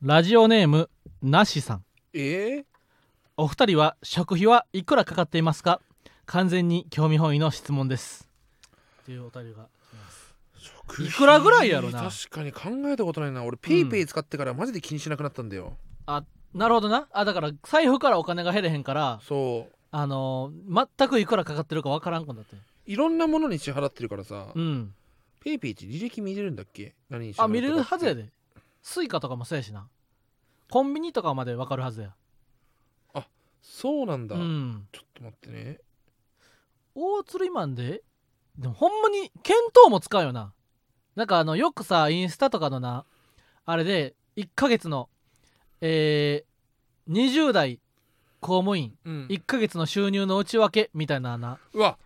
ラジオネームなしさん。えお二人は食費はいくらかかっていますか？完全に興味本位の質問です。っていうお便りが来ます。食いくらぐらいやろな？確かに考えたことないな。俺ペイペイ使ってからマジで気にしなくなったんだよ、なるほどな。あだから財布からお金が減れへんからそう。あのー全くいくらかかってるかわからんくなって。いろんなものに支払ってるからさ、うん。PayPay って履歴見れるんだっけ？何にあ見れるはずやで Suica とかもそうやしな。コンビニとかまでわかるはずや。そうなんだ、うん。ちょっと待ってね。大釣りマンで？でもほんまに現金も使うよな。なんかあのよくさインスタとかのなあれで1ヶ月のえー、20代公務員。うん。1ヶ月の収入の内訳みたいななうわ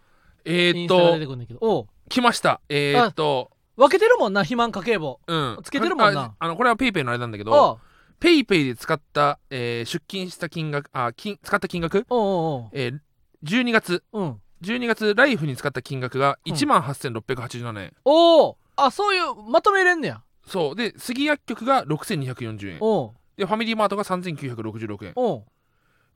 えー、っインスタが出とてくるんだけど。おう。来ました。えー、っと分けてるもんな肥満家計簿。うん。つけてるもんな。ああのこれはペイペイのあれなんだけどペイペイで使った、えー出金した金額あ金使った金額、おうおうえー、12月。おううん12月ライフに使った金額がうん。1万8687円、おおあそういうまとめれんねや。そう。で杉薬局が6240円。でファミリーマートが3966円。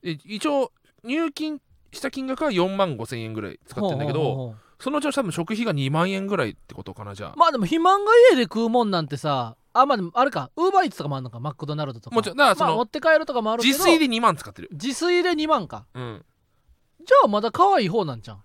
で一応入金した金額は4万5000円ぐらい使ってんだけどそのうちの多分食費が2万円ぐらいってことかなじゃあ、まあでも肥満が家で食うもんなんてさあまあでもあれかウーバーイーツとかもあるのかマクドナルドとか。もちろんだからそのまあ持って帰るとかもあるけど自炊で2万使ってる自炊で2万か。うん。じゃあまだ可愛い方なんじゃん。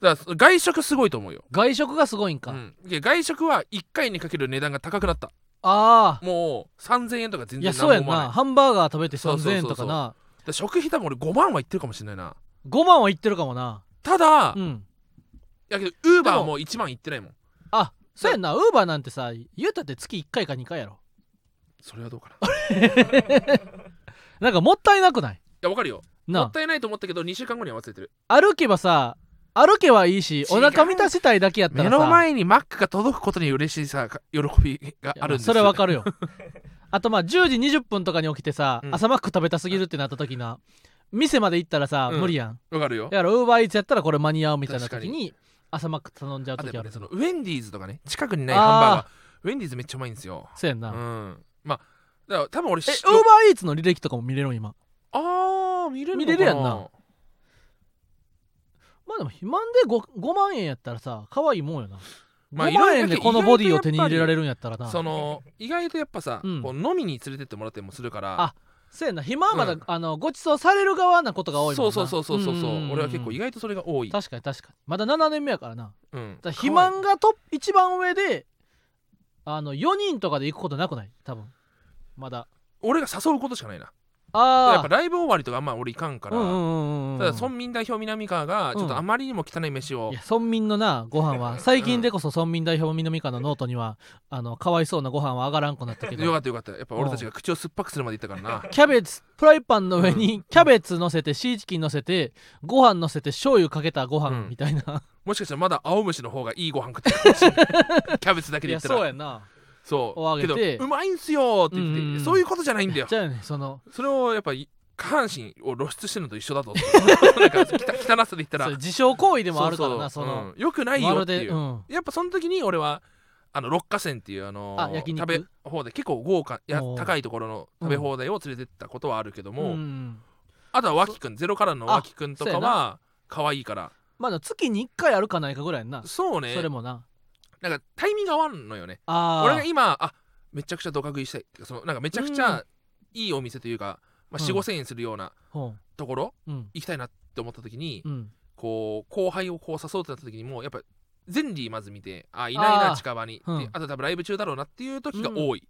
だから外食すごいと思うよ、外食がすごいんか、うん、で外食は1回にかける値段が高くなった。ああ。もう3000円とか全然い。やそうやん何も思わな。いなハンバーガー食べて3000そうそうそうそう。円とかな。だから食費多分俺5万はいってるかもしれないな。5万はいってるかもな。ただ、いうんやけどウーバーでもはもう1万いってないもん。あそうやんな。ウーバーなんてさ言うたって月1回か2回やろ。それはどうかな。い なんかもったいなくない？やわかるよ。もなったいないと思ったけど2週間後には忘れてる。歩けばさ歩けばいいしお腹満たしたいだけやったら目さの前にマックが届くことに嬉しいさ喜びがあるんですそれわかるるよ。あとまあ10時20分とかに起きてさ、うん。朝マック食べたすぎるってなった時な店まで行ったらさ、うん。無理やん。わかるよ。だからウーバーイーツやったらこれ間に合うみたいな時に朝マック頼んじゃう時ある。ねそのウェンディーズとかね近くにないハンバーガー。ウェンディーズめっちゃうまいんですよ。そうやんな、うえん。まあだから多分俺ウーバーイーツの履歴とかも見れるん今？あー見れる見れるやんな。まあでも肥満で 5, 5万円やったらさ可愛いもんよな、まあ5万円でこのボディを手に入れられるるんやったらな。その意外とやっぱさ、うん。こう飲みに連れてってもらったりもするから。あそうやな。肥満はまだ、うん。あのご馳走される側なことが多いもんな。そうそうそうそうそうそう。うんんんん。俺は結構意外とそれが多い、確かに確かに。まだ7年目やからな。うん、だから肥満がトップ一番上であの4人とかで行くことなくない？多分。まだ。俺が誘うことしかないなやっぱライブ終わりとかあんま俺いかんから、うんうんうんうんただ村民代表南川がちょっとあまりにも汚い飯を、いや村民のなご飯は。最近でこそ 村民代表南川のノートにはあのかわいそうなご飯は上がらんくなったけよかどったよかった。やっぱ俺たちが口を酸っぱくするまで言ったからな。キャベツフライパンの上にキャベツ乗せてシーチキン乗せてご飯乗せて醤油かけたご飯うんみたいな、もしかしたらまだ青虫の方がいいご飯食ってるかもしれない。キャベツだけで言ったら。そうやんなそう。けどうまいんすよって言って、うんうんうん。そういうことじゃないんだよ。じゃあねその。それをやっぱり下半身を露出してるのと一緒だと。なんか汚汚さで言ったら。自傷行為でもあるからなその。うん。よくないよっていう、でうん。やっぱその時に俺はあの六花線っていうあの食べ放題。結構豪華や高いところの食べ放題を連れてったことはあるけども、うんあとは脇くんゼロからの脇くんとかは可愛いから。まだ月に1回あるかないかぐらいな。そうね。それもななんかタイミング合わんのよね。ああ俺が今あめちゃくちゃドカ食いしたい。っていうかそのなんかめちゃくちゃいいお店というか、まあ、4 5うん千円するようなほところ行きたいなって思った時に、うん。こう後輩をこう誘うってなった時にもやっぱゼンリーまず見てあいないな近場に、うん。であと多分ライブ中だろうなっていう時が多い、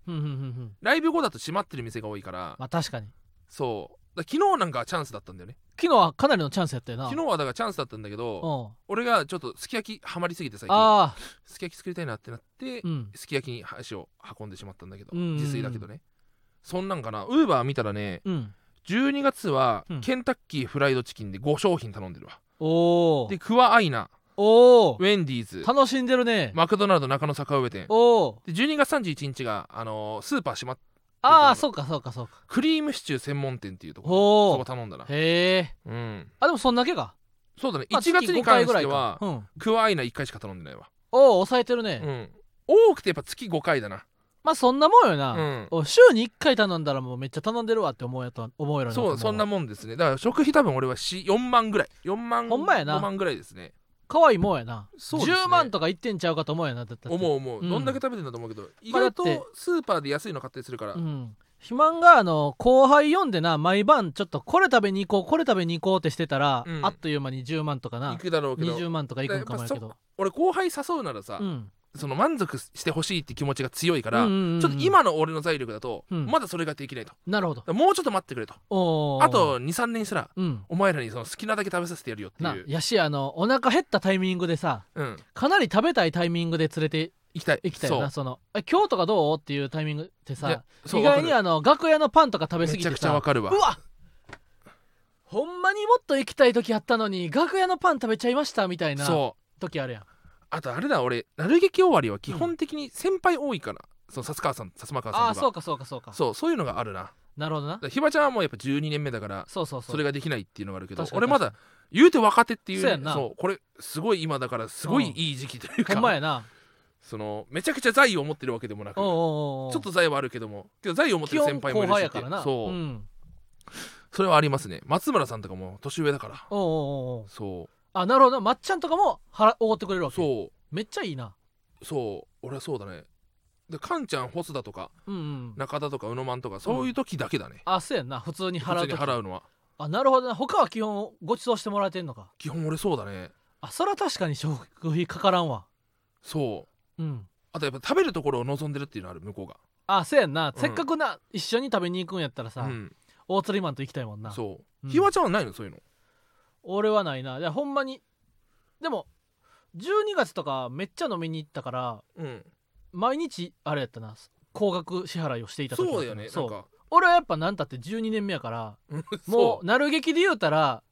ライブ後だと閉まってる店が多いから、まあ確かに。そう昨日なんかはチャンスだったんだよね。昨日はかなりのチャンスやったよな。昨日はだからチャンスだったんだけどうん。俺がちょっとすき焼きハマりすぎて最近すき焼き作りたいなってなって、うん。すき焼きに足を運んでしまったんだけど、うん。うんうん自炊だけどね。そんなんかなウーバー見たらねうん。12月はうん。ケンタッキーフライドチキンで5商品頼んでるわ、おおでクワアイナおおウェンディーズ。楽しんでるね。マクドナルド中野坂上店。おおで12月31日が、あのースーパー閉まっああそうかそうかそうか。クリームシチュー専門店っていうところそこ頼んだな。へえ。うん。あでもそんだけか？そうだね。まあ1月に関しては月5回ぐらいか。うん。クワアイナ1回しか頼んでないわ。おお抑えてるね。うん。多くてやっぱ月5回だな。まあそんなもんよな、うん。お週に1回頼んだらもうめっちゃ頼んでるわって思うやと思うやろそうそんなもんですね。だから食費多分俺は4万ぐらい。4万ほんまやな。5万ぐらいですね可愛いもんやな。そうですね。10万とかいってんちゃうかと思うやなだって。思う思う、うん。どんだけ食べてんだと思うけど。意まあだって外とスーパーで安いの買ったりするから、うん。肥満があの後輩読んでな毎晩ちょっとこれ食べに行こうこれ食べに行こうってしてたら、うん。あっという間に10万とかな。行くだろうけど。20万とかいくんかもやけど。俺後輩誘うならさ、うんその満足してほしいって気持ちが強いから、うんうんうんうん。ちょっと今の俺の財力だと、うん。まだそれができないと。なるほど。らもうちょっと待ってくれと。あと23年したらうん。お前らにその好きなだけ食べさせてやるよってないう、やしあのお腹減ったタイミングでさうん、かなり食べたいタイミングで連れて行きたい。行きたいよなその。え今日とかどうっていうタイミングってさ意外にわあの楽屋のパンとか食べ過ぎてかるめちゃくちゃわさかるわ。うわほんまにもっと行きたい時あったのに楽屋のパン食べちゃいましたみたいな時あるやんあとあれだ俺なる劇終わりは基本的に先輩多いから、その薩川さん薩摩川さんとか。ああそうかそうかそうかそうそういうのがあるな。なるほどな。らひばちゃんはもうやっぱ12年目だからそうそうそう。それができないっていうのがあるけど確かに俺まだ言うて若手っていう,、そうやんな。そうこれすごい今だからすごいいい時期というか、ほんまやな。そのめちゃくちゃ財を持ってるわけでもなくおうおうおうおう。ちょっと財はあるけどもけど財を持ってる先輩もいるしって輩やからな。そう、ん、それはありますね。松村さんとかも年上だから。おうおうおうおう。そあなるほど。まっちゃんとかも払おごってくれるわけ？う。そめっちゃいいな。うそう。俺はそうだね。でカンちゃん細田とかうんうん中田とか宇野マンとかそういう時だけだね、あそうやんな。普通に払普通にうと払うのは。あなるほどな。他は基本ご馳走してもらえてんのか？基本俺そうだね。あそれは確かに食費かからんわ。そう。うん。あとやっぱ食べるところを望んでるっていうのある向こうが。あそうやんな、ん。せっかくな一緒に食べに行くんやったらさ、うん。大釣りマンと行きたいもんな。そう。うん。ひわちゃんはないの？そういうの俺はないな。いやほんまに。でも12月とかめっちゃ飲みに行ったからうん。毎日あれやったな。高額支払いをしていた時そうだよね。そなんか。俺はやっぱ何たって12年目やからうんもそう。なる劇で言うたら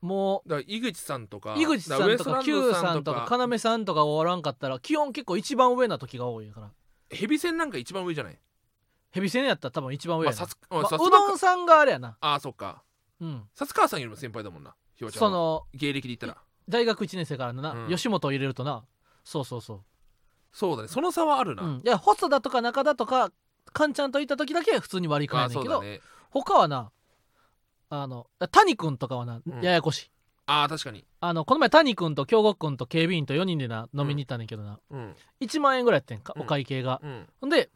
もだから井口さんとかう井口さんとか Q さんとか。要さんとかおらんかったら基本結構一番上な時が多いから。ヘビ戦なんか一番上じゃない？ヘビ戦やったら多分一番上まあやな、まあさまあうどんさんがあれやな。ああそっか。うん。薩川さんよりも先輩だもんなひわちゃんはその芸歴で言ったら。大学1年生からのな、うん。吉本を入れるとな。そうそうそう。そうだね。その差はあるな、うん、いや細田とか中田とかカンちゃんといった時だけ普通に割り勘あやねんけど、ね。他はなあの谷君とかはな、うん。ややこしい。ああ確かに。あのこの前谷君と京極君と警備員と4人でな飲みに行ったんだけどな、うん。1万円ぐらいやってんかうん。お会計が、うん。ほんで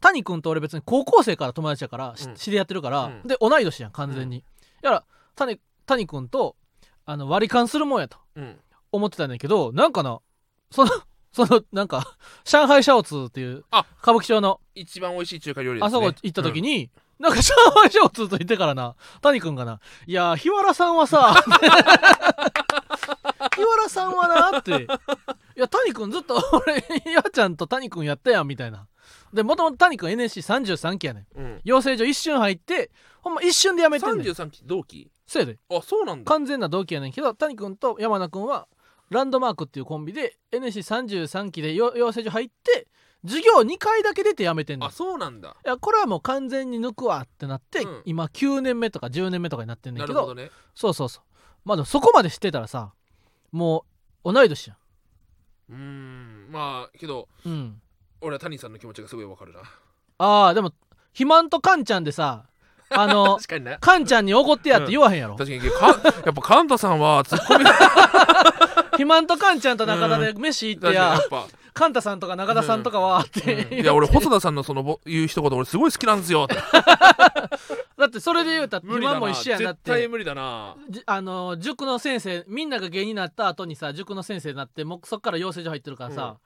谷君と俺別に高校生から友達やから、しうん。知り合ってるから、うん。で同い年やん完全に、やら谷谷君とあの割り勘するもんやとうん。思ってたんだけどなんかなその そのなんか上海シャオツーっていうあ歌舞伎町の一番美味しい中華料理ね、あそこ行った時に、に、なんか上海シャオツーと言ってからな谷君がな「いやー日原さんはさ 日原さんはな」って「いや谷君ずっと俺やちゃんと谷君やったやん」みたいな。でもともと谷君 NSC33 期やねん。うん、養成所一瞬入ってほんま一瞬で辞めてんねん。33期同期？せやで。あそうなんだ。完全な同期やねんけど谷君と山名君はランドマークっていうコンビで NSC33 期でよ養成所入って授業2回だけ出て辞めてんねん。あそうなんだ。いやこれはもう完全に抜くわってなって、うん。今9年目とか10年目とかになってんねんけどなるほどね。そうそうそう。まあでもそこまで知ってたらさもう同い年やうーん。まあけどんうん。俺は谷さんの気持ちがすごいわかるな。ああでも肥満とカンちゃんでさあの 確かにね。カンちゃんに怒ってやって言わへんやろ、確かに。かやっぱカンタさんはツッコミ。だ肥満とカンちゃんと中田で飯行ってや、やっぱ、カンタさんとか中田さんとかはって、うん。いや俺細田さんのそのぼ言う一言俺すごい好きなんですよ。っ てだってそれで言うたら肥満も一緒やなっ絶対て無理だな。じあの塾の先生みんなが芸になった後にさ塾の先生になってもうそっから養成所入ってるからさ、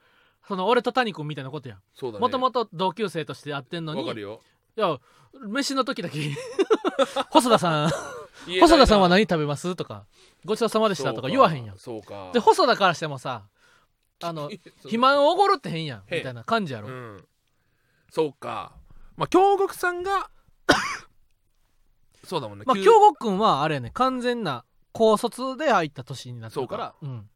その俺と谷君みたいなことやん。そうだね。もともと同級生として会ってんのにわかるよ。いや飯の時だけ。細田さん。細田さんは何食べます？とか。ごちそうさまでしたとか言わへんやん。そうか。で細田からしてもさ あのそう。肥満おごるってへんやんみたいな感じやろ、うん。そうか。まあ京極さんが そうだもんね。まあ急京極君はあれやね完全な高卒で入った年になってるから。うん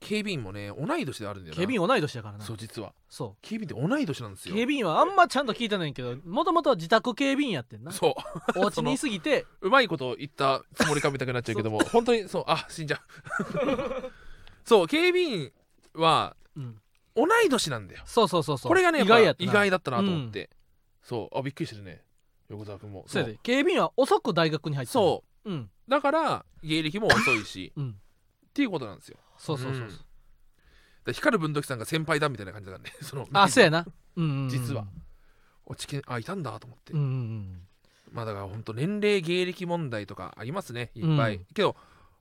警備員もね同い年であるんだよな。警備員同い年やからな。そう実は。そ警備員って同い年なんですうよ警備員はあんまちゃんと聞いてない。けどもともと自宅警備員やってんな。そう。お家にいすぎて。うまいこと言ったつもりかみたくなっちゃうけども。本当にそうあ死んじゃう。そう警備員はうん。同い年なんだよ。そうそうそうそう。これがね意外や意外だったなと思って、そうあびっくりしてるね。横澤君も。そう。やで。警備員は遅く大学に入ってたそう。ん。うだから芸歴も遅いし。うんっていうことなんですよ。そうそうそうう。ん。で光る文土器さんが先輩だみたいな感じだからね。そのあそうやな。うんうんうん。実は。おちけあいたんだと思って、うんうんうん。まあだから本当年齢芸歴問題とかありますね。いっぱい、うん。けど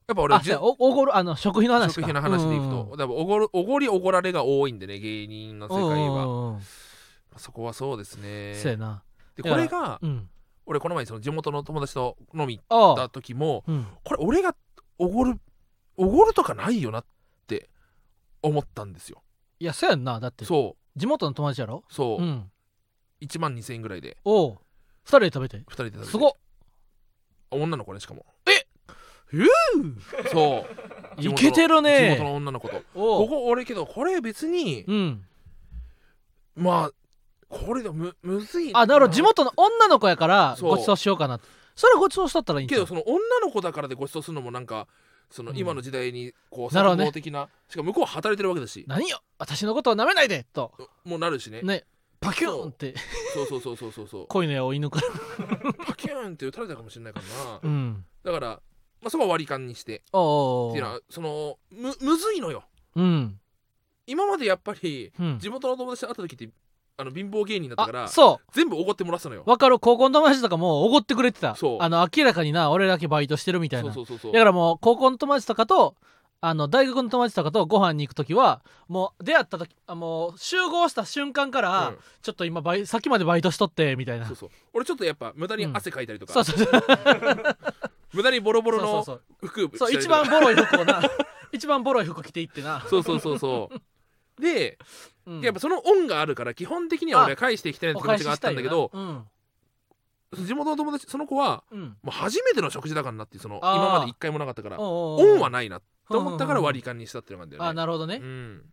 やっぱ俺あそうや。おおごるあの食費の話か。食費の話でいくと、多分おごるおごりおごられが多いんでね芸人の世界は、はそこはそうですね。そうやな。でこれがうん。俺この前その地元の友達と飲みああ行った時もうんこれ俺がおごるおごるとかないよなって思ったんですよ。いやそうやんな。だってそ地元の友達やろ？うそう、うん。1万2000円ぐらいで。おう。二人で食べて。2人で食べて。すごっ。女の子ねしかも。え！そう。いけてる地ね元の女の子と。おう。ここ俺けどこれ別にうん。まあこれでもむむずいあなるほど地元の女の子やからそう。ごちそうしようかな。それごちそうしとったらいいんけどその女の子だからでご馳走するのもなんかそのうん。今の時代にこうなるほどね。的なしかも向こうは働いてるわけだし。何よ私のことを舐めないでと。もうなるしね。ね。パキューンって。そうそうそうそうそうそう。恋の矢を射抜かれパキューンって打たれたかもしれないからな。うん。だから、まあ、そこは割り勘にして。おっていうのはそのむむずいのよ。うん。今までやっぱりうん。地元の友達と会った時ってあの貧乏芸人だったからあそ全部おごってもらってたのよ。うわかる？高校の友達とかもおごってくれてた。そう。あの明らかにな俺だけバイトしてるみたいな。そうそうそうそう。だからもう高校の友達とかとあの大学の友達とかとご飯に行く時はもう出会った時あもう集合した瞬間から、うん。ちょっと今バイさっきまでバイトしとってみたいな。そうそう。俺ちょっとやっぱ無駄に汗かいたりとか、そうそうそう。無駄にボロボロの服そうそう。一番ボロい服をな。一番ボロい服着ていってな、そうそうそうそう。で、うん。やっぱその恩があるから基本的には俺は返していきたいなって気持ちがあったんだけどお返ししたいよ地元の友達その子はなうんうんもう初めての食事だからなってその今まで一回もなかったから恩はないなって思ったから割り勘にしたっていうのがあるんだよね、あなるほどね。うん、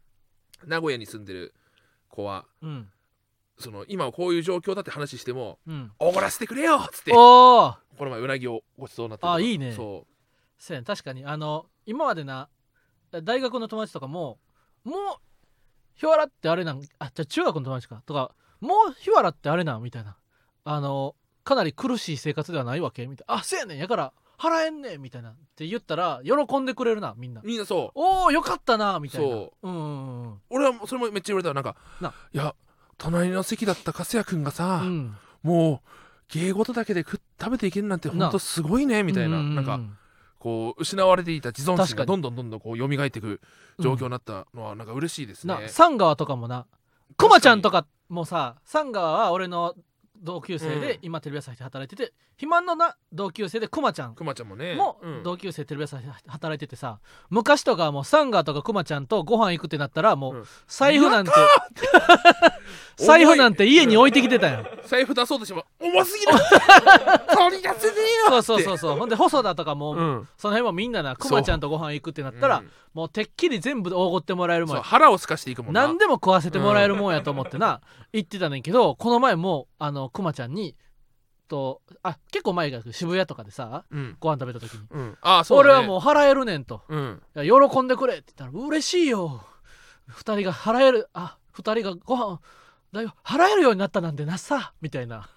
名古屋に住んでる子はうん。その今はこういう状況だって話してもうん「おごらせてくれよ!」っつってこの前うなぎをごちそうになってあいいね。そそうやね確かに。あの今までな大学の友達とかももう日原ってあれなんあじゃあ中学の友達かとかもう日原ってあれなん？みたいな。あのかなり苦しい生活ではないわけ？みたいなあそうやねん。やから払えんねんみたいな。って言ったら喜んでくれるなみんな。うみんなそうおおよかったなみたいな。そう。うんうんうん俺はそれもめっちゃ言われたわなんかな。いや隣の席だった粕谷君がさ、うん。もう芸事だけで食べていけるなんてな。本当すごいねみたいな、ううなんかこう失われていた自尊心がどんどんどんどんこう蘇っていく状況になったのはなんか嬉しいですね、なサンガワとかもな。クマちゃんとかもさサンガワは俺の同級生で、うん。今テレビ朝日で働いてて肥満のな同級生でクマちゃん。くまちゃんもね。もうん。同級生テレビ朝日で働いててさ昔とかはもうサンガーとかクマちゃんとご飯行くってなったらもううん。財布なんて財布なんて家に置いてきてたよ財布出そうとしても重すぎる。取り出せねえよそうそうそうそう。ほんで細田とかも、うん。その辺もみんななクマちゃんとご飯行くってなったら、うんもうてっきり全部おごってもらえるもんや。腹をすかしていくもんな。何でも食わせてもらえるもんやと思ってな、言ってたねんけどこの前もあのクマちゃんにとあ結構前が渋谷とかでさうん。ご飯食べた時に、うん。ああそうだ、ね、俺はもう払えるねんと。うん。喜んでくれって言ったら嬉しいよ。二人が払えるあ二人がご飯だよ払えるようになったなんてなさみたいな。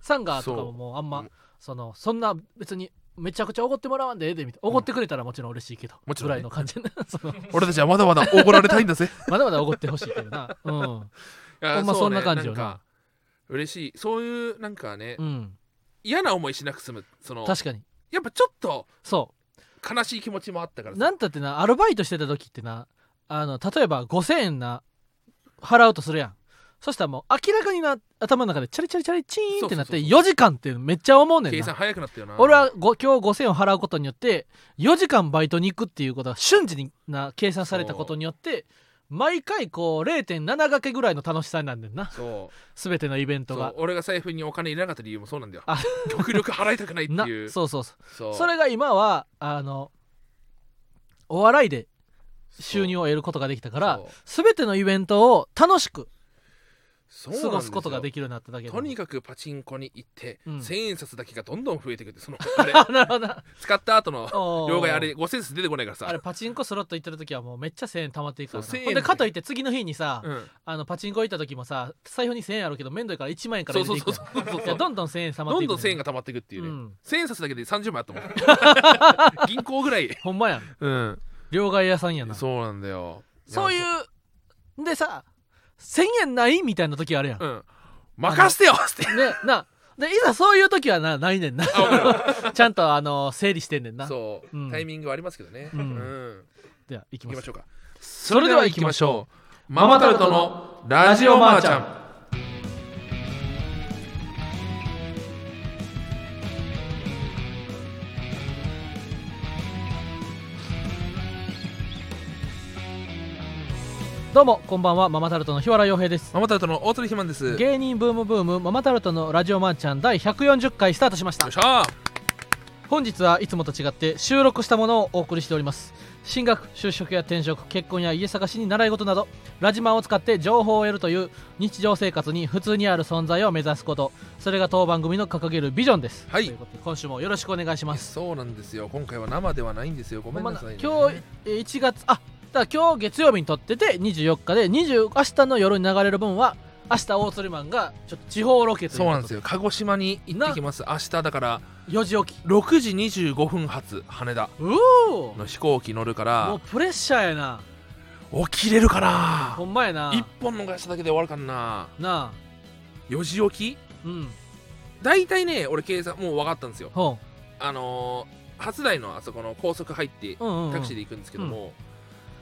サンガーとかももうあんまう。んそのそんな別にめちゃくちゃおごってもらわんでええでみたいな。おごってくれたらもちろん嬉しいけど、もちろんね。ぐらいの感じで その。俺たちはまだまだおごられたいんだぜ。まだまだおごってほしいけどな。うん。いやほんまうそんな感じよな。か嬉しい。そういうなんかね、うん。嫌な思いしなく済む。その確かに。やっぱちょっとそ悲しい気持ちもあったからなんたってなアルバイトしてた時ってなあの例えば5000円な払うとするやんそしたらもう明らかにな頭の中でチャリチャリチャリチーンってなってそうそうそう4時間ってめっちゃ思うねん計算な早くなったよな。俺はご今日5000円を払うことによって4時間バイトに行くっていうことが瞬時にな計算されたことによって毎回こう0.7掛けぐらいの楽しさになんねんな。そう。全てのイベントが。俺が財布にお金入れなかった理由もそうなんだよ。あ極力払いたくないってないうそうそう。そう。それが今はあのお笑いで収入を得ることができたから全てのイベントを楽しく過ごすことができきるようになっただけでとにかくパチンコに行って、うん。千円札だけがどんどん増えてくってその あれ。あなるほど。な使った後のおー。両替あれ五千円札出てこないからさ。あれパチンコスロット行ってる時はもうめっちゃ1000円貯まっていくからなそう1000円。ほんでかといって次の日にさ、うん。あのパチンコ行った時もさ財布に1000円あるけど面倒いから1万円からそう入れそうそうそう。どんどん1000円貯まっていくどんどん1000円がが溜まっていくっていうね、うん。千円札だけで30枚あったもん。銀行ぐらい。ほんまやん。うん。両替屋さんやな。そそうなんだよ。ういうでさ1000円ない？みたいな時あるやん、うん。任せてよって。ねなでいざそういう時はなないねんな。ちゃんとあの整理してんねんな。そう、うん。タイミングはありますけどね。うん。うん。では行きましょうか。それでは行きましょう。ママタルトのラジオマーちゃんどうもこんばんは。ママタルトの日原洋平です。ママタルトの大鳥ひまんです。よっ芸人ブームブームママタルトのラジオマーちゃん第140回スタートしました。しゃ本日はいつもと違って収録したものをお送りしております。進学就職や転職結婚や家探しに習い事などラジマンを使って情報を得るという日常生活に普通にある存在を目指すこと。それが当番組の掲げるビジョンです。はい。ということで今週もよろしくお願いします。そうなんですよ。今回は生ではないんですよ。ごめんなさい、ね、今日えー1月あだから今日月曜日に撮ってて24日で20明日の夜に流れる分は明日大鶴マンがちょっと地方ロケというそうなんですよ。よ鹿児島に行ってきます。明日だから4時起き。6時25分発羽田の飛行機乗るかもらうプレッシャーやな。起きれるかな？ほんまやな。一本逃しただけで終わるかな。なあ。4時起き？うん。大体ね俺計算もう分かったんですよ。ほあのー、初台のあそこの高速入ってううんうんうん。タクシーで行くんですけども、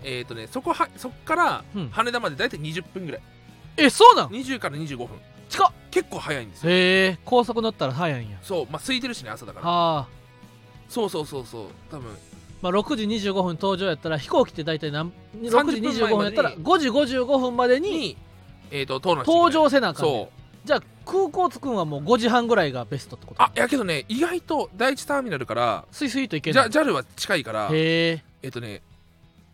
えっ、ー、とねそこはそっからうん。羽田まで大体20分ぐらい。えそうなん？20から25分。近っ。結構早いんですよ。へえ高速乗ったら早いんや。そう。まあ空いてるしね朝だから。はあ。そうそうそうそう。多分。まあ6時25分登場やったら飛行機って大体何？6 30時分25分やったら前5時55分までににえっ、ー、と登壇登場せなあかんねん。そう。じゃあ空港着くんはもう5時半ぐらいがベストってこと？あやけどね意外と第一ターミナルからスイスイと行けじゃる JAL は近いからへええっ、とね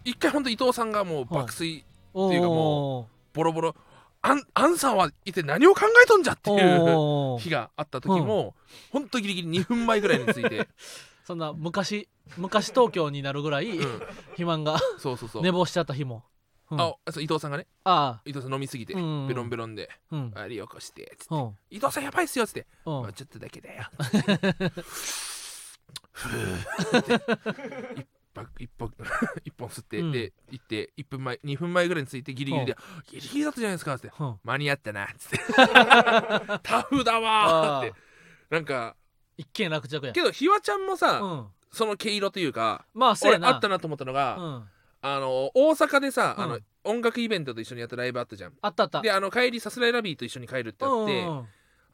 一回ほんと伊藤さんがもう爆睡おっていうかもボロボロあんあんさんは一体何を考えとんじゃっていう日があった時も、ほんとギリギリ2分前ぐらいについて、そんな昔昔東京になるぐらいうん、肥満がそうそうそう、寝坊しちゃった日も、うん、ああそう伊藤さんがね。あ伊藤さん飲みすぎて、うんベロンベロンでうん「あり起こして」つって。うん「伊藤さんやばいっすよ」っつって「うん。もうちょっとだけだよ」ふー。って。一本一本一本吸って、うん。で行って1分前2分前ぐらいについてギリギリで「ギリギリだったじゃないですか」っつってうん「間に合ったな」っつって「タフだわ」ーって。なんか一見落着や。けどひわちゃんもさ、うん。その毛色というかまあそうやな。俺あったなと思ったのが、うん。あの大阪でさ、うん。あの音楽イベントと一緒にやったライブあったじゃん。あったあった。であの帰りさすらいラビーと一緒に帰るってあって、うんうん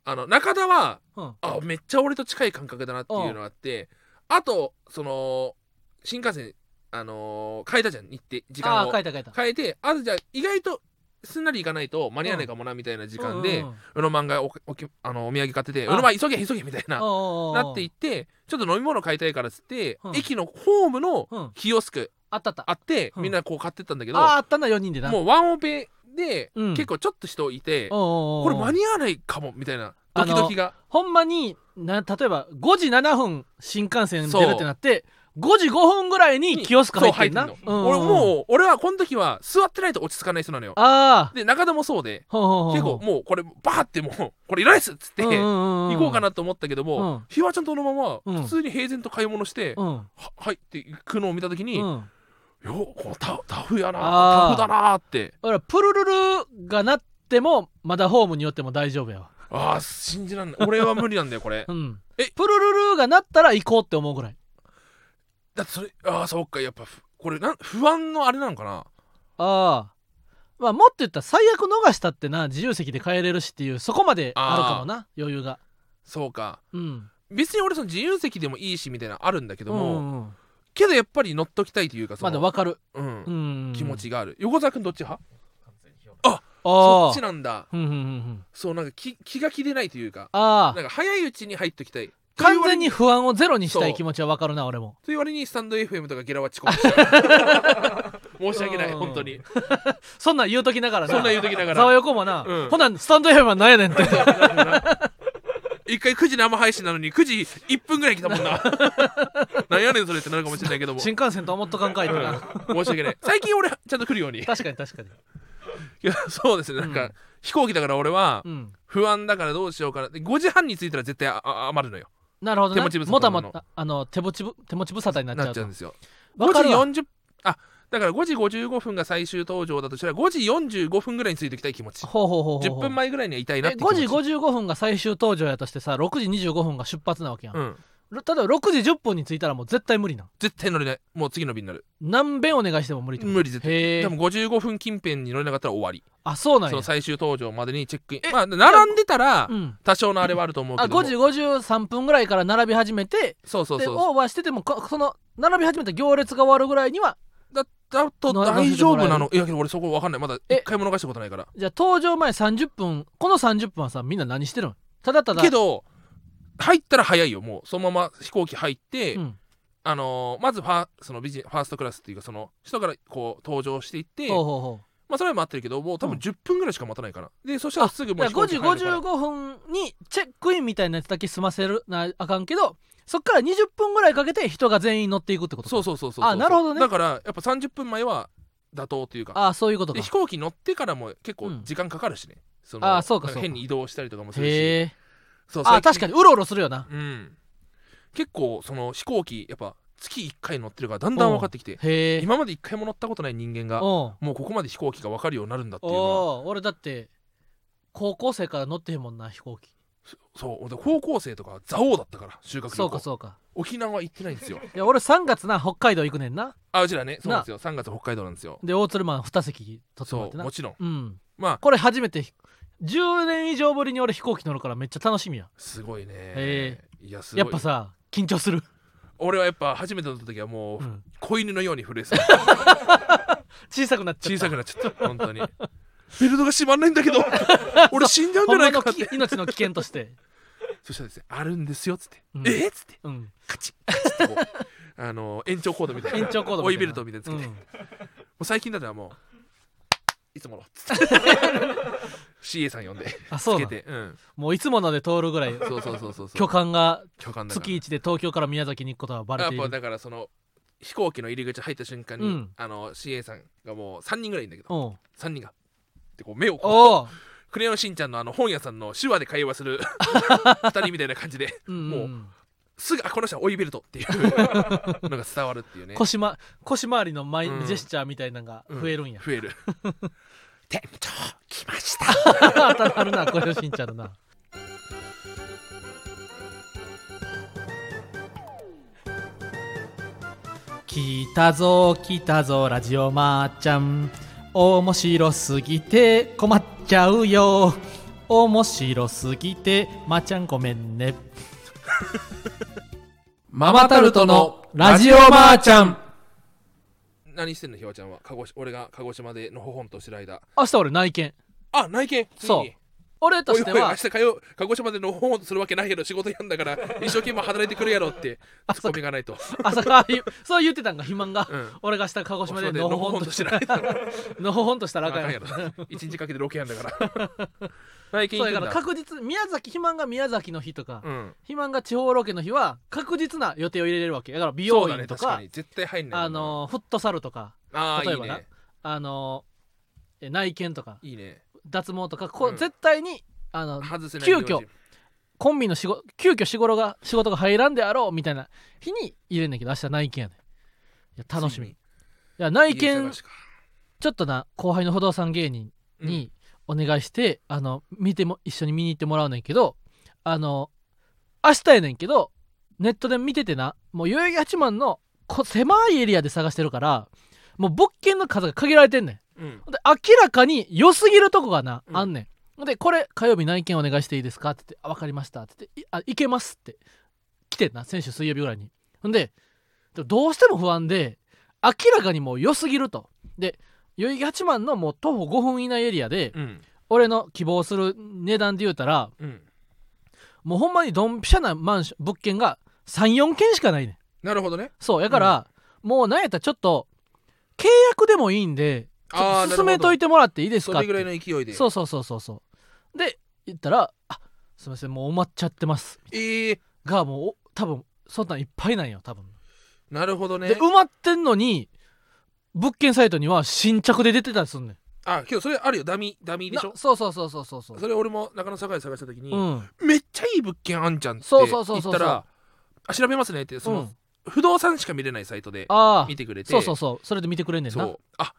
あの中田はうん。あめっちゃ俺と近い感覚だなっていうのがあってあとその新幹線あのー変えたじゃん。日程時あ間を。あ書いた書いた。変えてあとじゃあ意外とすんなり行かないと間に合わないかもなみたいな時間で、うんうんうのまんがおおきあのお土産買ってて「あうのまん急げ急げ」みたいな。うんなっていってちょっと飲み物買いたいからっつって、うん。駅のホームのうん。キオスクあったあった。あって、うん。みんなこう買ってったんだけど、あったな4人でな。もうワンオペで、うん。結構ちょっと人いて、ここれ間に合わないかもみたいなドキドキが。ほんまにな例えば5時7分新幹線出るってなって5時5分ぐらいにキオスク入ってんな。そう入ってんの。俺もう俺はこの時は座ってないと落ち着かない人なのよ。ああで中田もそうで。ほうほうほう結構もうこれバーってもうこれいらないっすっつって、行行こうかなと思ったけども、うん。ひわちゃんとのままうん。普通に平然と買い物して、うん。は入っていくのを見た時に、ようん。このタタフやなタフだなーって。だからプルルルがなってもまだホームによっても大丈夫やわ。あー信じらんない。俺は無理なんだよこれ。うん。え？プルルルがなったら行こうって思うぐらいだってそれああそっかやっぱふこれなん不安のあれなのかな？ああまあもっと言ったら最悪逃したってな自由席で帰れるしっていうそこまであるかもな余裕が。そうか。うん。別に俺その自由席でもいいしみたいなのあるんだけども、うんうん。けどやっぱり乗っときたいというかそまの、だわかる。うん。うん気持ちがある。横澤君どっち派？ああそっちなんだ。うんうんうんうん。そうなんか気気が気でないというか。ああなんか早いうちに入っときたい完全にと不安をゼロにしたい気持ちはわかるな俺も。いう割にスタンド FM とかゲラは遅刻しちゃ申し訳ないうん本当に。そんなん言うときながらな。そんなん言うときながざわら横もな、うん。ほなスタンド FM は何やねんって。一回9時生配信なのに9時1分ぐらい来たもんな。なんやねんそれってなるかもしれないけども。新幹線と思っとかんかいとな、申し訳ない。最近俺ちゃんと来るように。い確かに確かに。やそうですね。なんか、うん。飛行機だから俺はうん。不安だからどうしようかな。で5時半に着いたら絶対ああ余るのよなるほど、ね、手持ち無沙汰もたもたあの手持ちぶ手持ち無沙汰になっちゃうんですよ。5わかるわ。時40あだから5時55分が最終登場だとしたら5時45分ぐらいに着いてきたい気持ち。ほうほうほうほう10分前ぐらいにはいたいなっえて気持ち。5時55分が最終登場やとしてさ6時25分が出発なわけやん、うん例えば6時10分に着いたらもう絶対無理なん。絶対乗れない。もう次の便になる。何遍お願いしても無理ってこと。無理絶対。でも55分近辺に乗れなかったら終わり。あそうなんや。その最終登場までにチェックイン。えまあ並んでたらうん。多少のあれはあると思うあけども。5時53分ぐらいから並び始めてでそうそうそう。オーバーしててもこその並び始めた行列が終わるぐらいにはだだと大丈夫な乗の？いやけど俺そこ分かんない。まだえ一回も逃したことないから。じゃあ登場前30分この30分はさみんな何してるのただただけど入ったら早いよ。もうそのまま飛行機入って、うん。あのーまずファそのビジファーストクラスっていうかその人からこう登場していってまあそれは待ってるけどもう多分うん。10分ぐらいしか待たないから。でそしたらすぐ5時もう飛行機入るから。55分にチェックインみたいなやつだけ済ませるなあかんけどそっから20分ぐらいかけて人が全員乗っていくってことか。そうそうそうそうあなるほどね。だからやっぱ30分前は妥当というかあそういうことか。で飛行機乗ってからも結構うん。時間かかるしね、そなんあそうかそうか。変に移動したりとかもするしそうあ確かににうろうろするよな。うん。結構その飛行機やっぱ月1回乗ってるからだんだん分かってきてへえ今まで1回も乗ったことない人間がおうもうここまで飛行機が分かるようになるんだっていうのは。おう俺だって高校生から乗ってへんもんな飛行機。そう俺高校生とか蔵王だったから修学旅行。そうかそうか。沖縄行ってないんですよ。いや俺3月な北海道行くねんな。あうちらね。そうなんですよ。3月北海道なんですよ。で大鶴マン2席取ってもらってな。そうもちろん。うんまあ。これ初めて10年以上ぶりに俺飛行機乗るからめっちゃ楽しみや。すごいね。へいやすごい。やっぱさ緊張する、俺はやっぱ初めて乗った時はもう、うん。子犬のように震えてた 小さくなっちゃった。小さくなっちゃった。本当に。ベルトが閉まんないんだけど 俺死んじゃうんじゃないかなって。命の危険として、そしたらですねあるんですよっつって、うん。えっつって。うん、カチッカチッってこうあの延長コードみたいな。延長コード追いベルトみたいなつけて、うん。もう最近だったらもういつもの。CA さん呼んで。あそうなの？つけて。うん。もういつもので通るぐらい。そうそうそうそうそう。巨漢が巨漢だから。月一で東京から宮崎に行くことはバレてぱだからその飛行機の入り口入った瞬間に、うん。あの CA さんがもう3人ぐらいいるんだけど。おう3人が。でこう目をこうおうクレヨンしんちゃんのあの本屋さんの手話で会話する。2人みたいな感じで。ううんすぐあこの人は追いベルトっていう。のが伝わるっていうね。腰,、ま、腰回りのマイ、うん。ジェスチャーみたいなのが増えるんや、増える店長来ました。当たるなこれしんちゃんのな。来たぞ来たぞラジオまーちゃん。面白すぎて困っちゃうよ。面白すぎてまーちゃんごめんね。ママタルトのラジオまーちゃん何してんのひわちゃんは。鹿児俺が鹿児島でのほほんとしてる間。明日俺内見。あ内見？ついにそう俺としては日火曜鹿児島でのほほんとするわけないけど仕事やんだから 一生懸命働いてくるやろってツッコミがないと。朝か。らそう言ってたんが肥満が、うん。俺が明日鹿児島でののほほんとしない。のほほんとしたらあかんややろ。一日かけてロケやんだから。内見そうやから確実宮崎肥満が宮崎の日とか、うん。肥満が地方ロケの日は確実な予定を入れれるわけ。だから美容院とか,、確かに。絶対入んないあのフットサルとか例えばな。ねあのえ内見とか。いいね脱毛とかこう、うん。絶対にあの外せない急遽コンビの仕事急遽仕事が仕事が入らんであろうみたいな日に入れんねんけど明日内見やねん。いや楽しみ。いや内家見ちょっとな後輩の不動産芸人にお願いして、あの見ても一緒に見に行ってもらうねんけどあの明日やねんけどネットで見ててなもう代々木八幡のこ狭いエリアで探してるからもう物件の数が限られてんねんうん。で明らかに良すぎるとこがな、うん。あんねん。でこれ火曜日内見お願いしていいですかって言ってあ分かりました。って言っていあいけますって。来てんな先週水曜日ぐらいに。ほんでどうしても不安で明らかにもう良すぎると。で代々木八幡のもう徒歩5分以内エリアで、うん。俺の希望する値段で言うたらうん。もうほんまにドンピシャなマンション物件が34件しかないねん。なるほどね。そうやから、もうなんやったらちょっと契約でもいいんであ進めといてもらっていいですか？それぐらいの勢いで。そうそうそうそう。そうで言ったら「あすいませんもう埋まっちゃってます。えー、」がもうお多分そんなんいっぱいなんよ多分。なるほどね。で埋まってんのに物件サイトには新着で出てたりすんねん。あけどそれあるよ。ダミダミでしょ？なそうそうそうそうそうそう。それ俺も中野坂で探した時に、うん。めっちゃいい物件あんじゃんってそう言そうそうそう。ったらあ調べますねってその、うん。不動産しか見れないサイトでああ見てくれて。そうそうそう。それで見てくれんねんな。そう。あ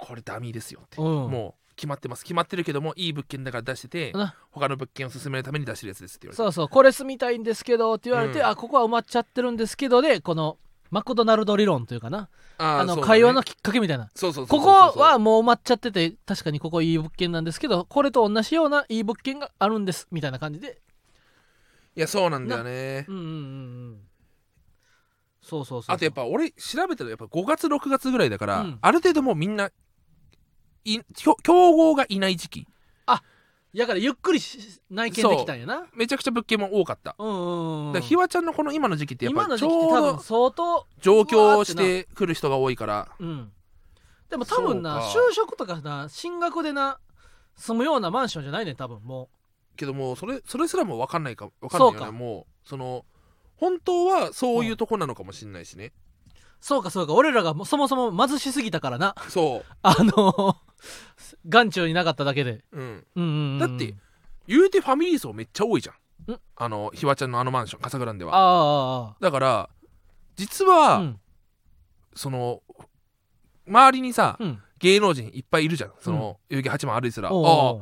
これダミーですよって、うん。もう決まってます。決まってるけどもいい物件だから出しててな。他の物件を進めるために出してるやつですって言われて。そうそうこれ住みたいんですけどって言われて、うん。あここは埋まっちゃってるんですけどでこのマクドナルド理論というかな。あの会話のきっかけみたいな。そうそうそうここはもう埋まっちゃってて確かにここいい物件なんですけどこれと同じようないい物件があるんですみたいな感じで。いやそうなんだよね。うんうんうんうん。そうそうそうあとやっぱ俺調べたらやっぱ5月6月ぐらいだから、うん。ある程度もうみんない競競合がいない時期。やからゆっくりし内見できたんやな。めちゃくちゃ物件も多かった、うんうんうんだからひわちゃんのこの今の時期ってやっ今のぱち時期って多分ょうど相当上京してくる人が多いから。うん。でも多分な就職とかな進学でな住むようなマンションじゃないねん多分もけどもうそれそれすらも分かんないか分かんないよね。もうその本当はそういうとこなのかもしれないしね、うそうかそうか。俺らがそもそも貧しすぎたからな。そあの眼中になかっただけで。う、うん、うんうんうん。だって言うてファミリー層めっちゃ多いじゃん。ん？あのひわちゃんのあのマンションカサグランでは。ああだから実は、うん。その周りにさ、うん。芸能人いっぱいいるじゃん。その代々木八幡歩いてたら。ああ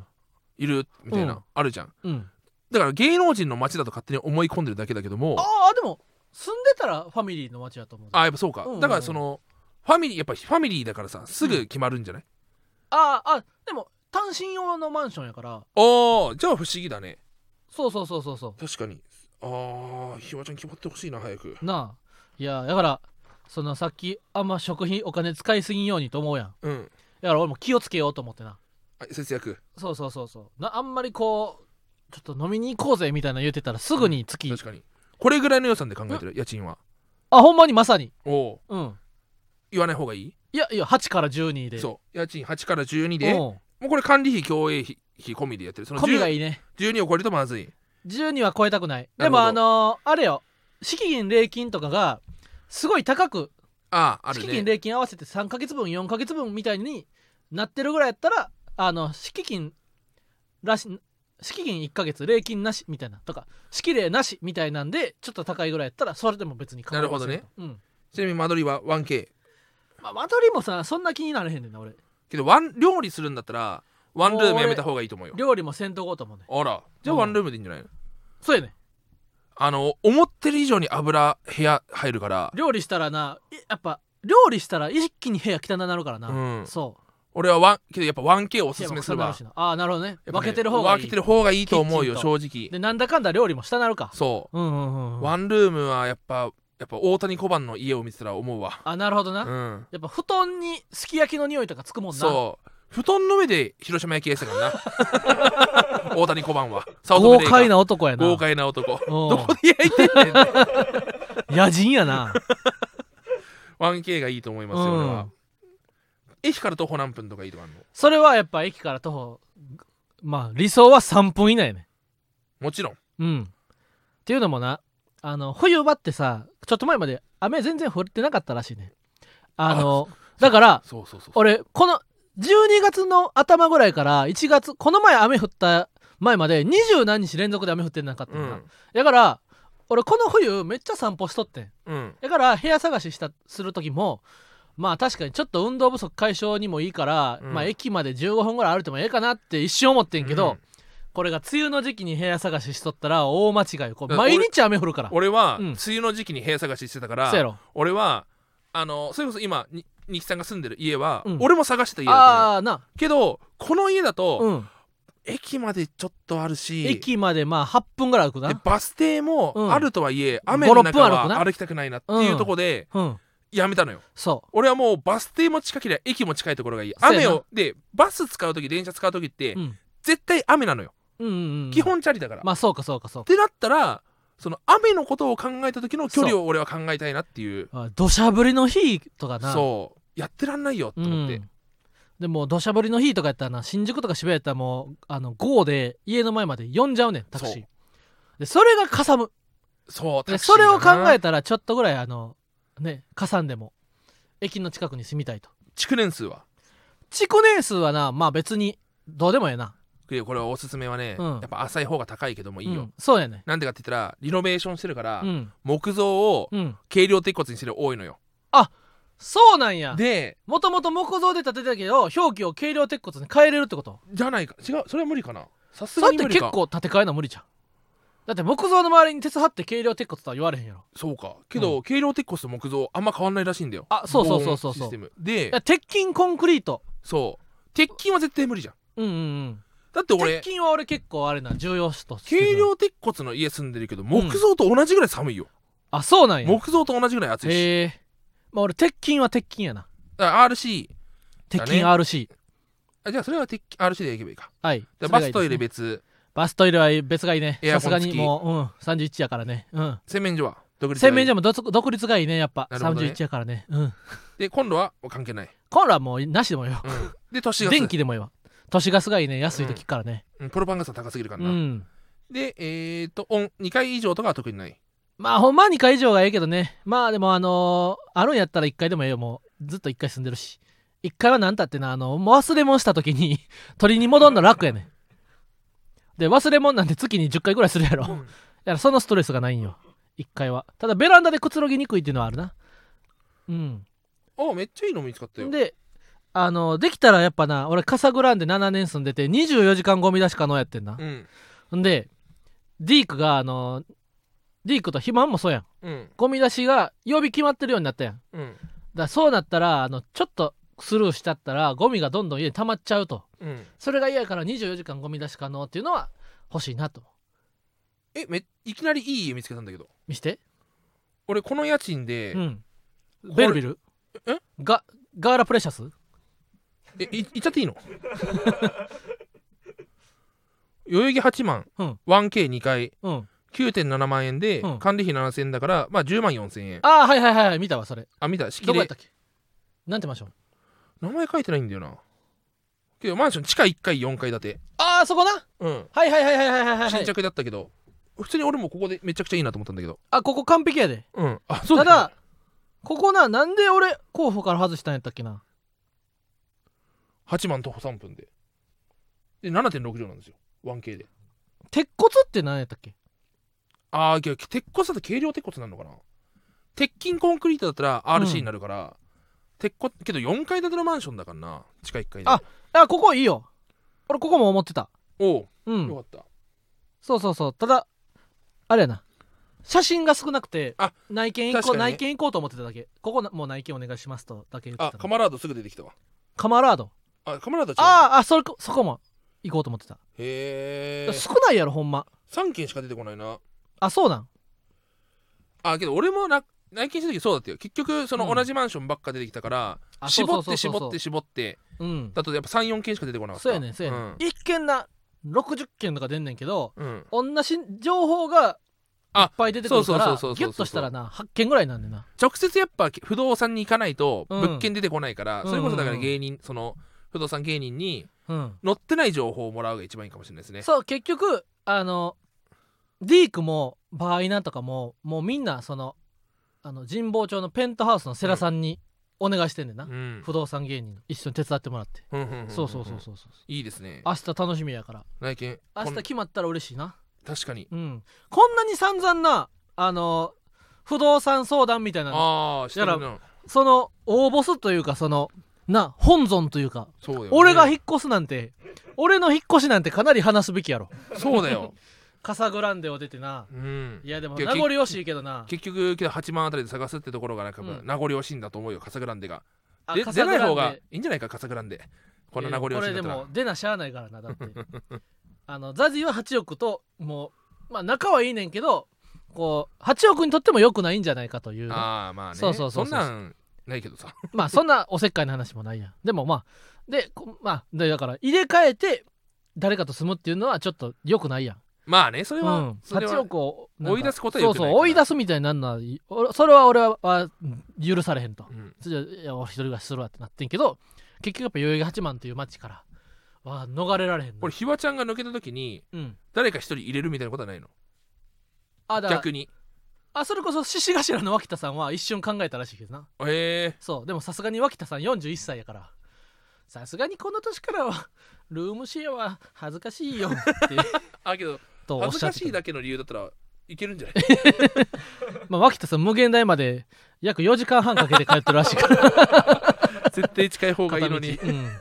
いるみたいな、うん。あるじゃん。うんだから芸能人の街だと勝手に思い込んでるだけだけどもああでも住んでたらファミリーの街だと思うあやっぱそうか、うんうんだからそのファミリーやっぱファミリーだからさすぐ決まるんじゃない、あああでも単身用のマンションやから。ああじゃあ不思議だね。そうそうそうそうそ確かに。ああひわちゃん決まってほしいな早く。うなあ。いやだからそのさっきあんま食費お金使いすぎんようにと思うやん。うん。だから俺も気をつけようと思ってな。あ節約。そうそうそうそう。なあんまりこうちょっと飲みに行こうぜみたいな言ってたらすぐに月、確かにこれぐらいの予算で考えてる？家賃は。あほんまにまさに。おおうん。言わない方がいい？いやいや8から12で。そう。家賃8から12で。うん。もうこれ管理費共営費費込みでやってる。その込みが10いいね。12を超えるとまずい。12は超えたくない。なるほど。でもあのーあれよ。敷金礼金とかがすごい高くああある敷金ね礼金合わせて3ヶ月分4ヶ月分みたいになってるぐらいやったらあの敷金らし敷金1ヶ月礼金なしみたいな。とか敷礼なしみたいなんでちょっと高いぐらいやったらそれでも別に構いませんと。なるうん。ちなみに間取りは 1K まあ間取りもさそんな気になれへんねんな俺。けどワン料理するんだったらワンルームやめた方がいいと思うよ。料理もせんとこうと思うねあら。じゃあうん。ワンルームでいいんじゃないの、そうやねあの思ってる以上に油部屋入るから。料理したらないやっぱ料理したら一気に部屋汚なるからな、うん。そう俺はワンけどやっぱ 1K をおすすめするわ。ああなるほどね。分けてる方がいい。分けてる方がいいと思うよ正直。でなんだかんだ料理も下なるか。そう、うんうんうんうん。ワンルームはやっぱやっぱ大谷小判の家を見てたら思うわ。あなるほどな、うん。やっぱ布団にすき焼きの匂いとかつくもんな。そう。布団の上で広島焼きやってたからな。大谷小判は。豪快な男やな。豪快な男。うん。どこで焼いてんねん 野人やな。1K がいいと思いますよ、うん。俺は駅から徒歩何分とかいいとかあるの？それはやっぱ駅から徒歩まあ理想は3分以内ねもちろん。うん。っていうのもなあの冬場ってさちょっと前まで雨全然降ってなかったらしいねあのだから俺この12月の頭ぐらいから1月この前雨降った前まで二十何日連続で雨降ってなかっただ、うん。から俺この冬めっちゃ散歩しとってん。うん。だから部屋探ししたする時もまあ確かにちょっと運動不足解消にもいいから、うん。まあ駅まで15分ぐらい歩いてもええかなって一瞬思ってんけど、うん。これが梅雨の時期に部屋探ししとったら大間違い。よこ毎日雨降るから。俺はうん。梅雨の時期に部屋探ししてたから、俺はあのそれこそ今に二木さんが住んでる家は、うん。俺も探した家だったのよ。ああな。けどこの家だと、うん。駅までちょっとあるし駅までまあ8分ぐらい歩くな。でバス停もうん。あるとはいえ、雨の中5 6分歩くな。は歩きたくないなっていうところでうんやめたのよ、そう。俺はもうバス停も近ければ駅も近いところがいい。そうやな。雨をでバス使う時電車使う時って、うん。絶対雨なのよ、うんうんうん。基本チャリだから、っまあそうかそうかそうか。てなったらその雨のことを考えた時の距離を俺は考えたいなっていう。あ土砂降りの日とかな。そう。やってらんないよと思って、うん。でも土砂降りの日とかやったらな新宿とか渋谷やったらもうあの GO で家の前まで呼んじゃうねんタクシー。そう。でそれがかさむ。そうでタクシーがそれを考なえたらちょっとぐらいあのねかさんでも駅の近くに住みたいと。築年数は？築年数はなまあ別にどうでもええな。いやこれはおすすめはね、うん。やっぱ浅い方が高いけどもいいよ、うん。そうやねなんでかって言ったらリノベーションしてるから、うん。木造をうん。軽量鉄骨にしてる多いのよ。そうなんや。でもともと木造で建てたけど表記を軽量鉄骨に変えれるってこと？じゃないか。違うそれは無理かな。さすだって結がに無理か。構建て替えな無理じゃんだって木造の周りに鉄張って軽量鉄骨とは言われへんやろ。そうか。けど、う軽量鉄骨と木造あんま変わんないらしいんだよ。あそうそうそうそうそう。防音システム。で鉄筋コンクリート。そう。鉄筋は絶対無理じゃん。うんうんうん。だって俺鉄筋は俺結構あれな重要視としてる。軽量鉄骨の家住んでるけど木造と同じぐらい寒いよ、あそうなんや。木造と同じぐらい暑いし。へえ。まあ俺鉄筋は鉄筋やな。あ RC 鉄筋 RC あじゃあそれは鉄筋 RC でいけばいいか。はい。でそれがいいですね。バストイレ別バストイレは別がいいね。さすがにもううん。31やからね。うん。洗面所は独立洗面所ももどつ独立がいいねやっぱ。ね。31やからね。うん。で今度は関係ない、コンロはもうなしでもよ。うん、で都市ガス。電気でもいいわ都市ガスがいいね安い時からね。うん。プロパンガスは高すぎるからな、うん。でえー、とオン2回以上とかは特にない。まあほんまは2回以上がええけどね。まあでもあのーあるんやったら1回でもええよもう。ずっと1回住んでるし。1回は何たってなあの忘れ物した時に取りに戻んの楽やねんで忘れ物なんて月に10回ぐらいするやろ、うん。だからそのストレスがないんよ。1回は。ただベランダでくつろぎにくいっていうのはあるな。うん。あめっちゃいいの見つかったよ。であのできたらやっぱな俺カサグランで7年住んでて24時間ゴミ出し可能やってんな。うん。んでディークがあのディークと肥満もそうやん。うん。ゴミ出しが曜日決まってるようになったやん。うん。らそうなったらあのちょっとスルーしちゃったらゴミがどんどん家に溜まっちゃうと。うん。それが嫌やから24時間ゴミ出し可能っていうのは欲しいなと。えめいきなりいい家見つけたんだけど。見して。俺この家賃で、うん。れベルビル？え？ガガーラプレシャス？えいいっちゃっていいの？代々木8万、うん。1K2 階うん。9.7万円で、うん。管理費7000円だからまあ10万4000円。ああはいはいはいはい。見たわそれ。あ見た。式で。どこやったっけ？なんてマンション？名前書いてないんだよな。けどマンション地下1階4階建て。ああそこな？うん。はいはいはいはいはいはいはい。新着だったけど。普通に俺もここでめちゃくちゃいいなと思ったんだけど。あここ完璧やで。うん。あそうだただここななんで俺候補から外したんやったっけな？8万徒歩3分で。で7.6畳なんですよ。1K で。鉄骨って何やったっけ？ああ鉄骨だと軽量鉄骨になるのかな。鉄筋コンクリートだったら RC になるから、鉄骨けど4階建てのマンションだからな。地下1階でああここいいよ。俺ここも思ってた。おう。うん。よかった。そうそうそう。ただあれやな。写真が少なくてあ内見行こう、内見行こうと思ってただけ。ここなもう内見お願いしますと。だけ言ってあたカマラードすぐ出てきたわ。カマラード。あカマラード違う。あーあそれそこも行こうと思ってた、へえ少ないやろほんま。3軒しか出てこないな。あそうなん。あけど俺もな内見した時そうだったよ。結局そのうん。同じマンションばっか出てきたから、あ絞ってそうそうそうそう。絞って絞ってうん。だとやっぱ34軒しか出てこなかった。そうやねんそうやねん、一見な60件とか出んねんけどうん、うん同じ情報がいっあぱい出てくるからそうそうそうそうそうギュッとしたらな8件ぐらいなんでな。直接やっぱ不動産に行かないとうん。物件出てこないから、うん。それこそだから芸人その不動産芸人にうん。載ってない情報をもらうが一番いいかもしれないですね。そう結局あのディークもバーイナとかももうみんなそのあの神保町のペントハウスの世良さんにお願いしてんねんな、うん。不動産芸人の一緒に手伝ってもらって、うんそうそうそうそうそういいですね。明日楽しみやから。内見明日決まったら嬉しいな。確かに。うん。こんなに散々なあの不動産相談みたいなのああしてるやなその応募すというかそのな本尊というかね、俺が引っ越すなんて俺の引っ越しなんてかなり話すべきやろ。そうだよ カサグランデを出てな。うん。いやでもけ名残惜しいけどな。結局けど8万あたりで探すってところがなんかうん。名残惜しいんだと思うよカサグランデが。で出ない方がいいんじゃないかカサグランデ。こんな名残惜しいこれでも出なしゃあないからなだって。あのザジは8億ともうまあ仲はいいねんけどこう8億にとっても良くないんじゃないかという。ああまあね。そうそうそうそう。んなんないけどさ。まあそんなおせっかいな話もないやん。でもまあでこまあでだから入れ替えて誰かと住むっていうのはちょっと良くないやんまあねそれは、うん、それは幸子を追い出すことはそうそう追い出すみたいになるのはいおそれは俺はは許されへんと。うん。じゃあいや俺一人暮らしするわってなってんけど結局やっぱ代々木八幡っていう町からは逃れられへんの。これひわちゃんが抜けた時にうん。誰か一人入れるみたいなことはないの？あだから逆に。あそれこそ獅子頭の脇田さんは一瞬考えたらしいけどな。ええ。そう。でもさすがに脇田さん41歳やから。さすがにこの年からはルームシェアは恥ずかしいよって あけどとおっ恥ずかしゃってしいだけの理由だったらいけるんじゃない？まあ脇田さん無限大まで約4時間半かけて帰ってるらしいから。絶対近い方がいいのに。片道。うん。だか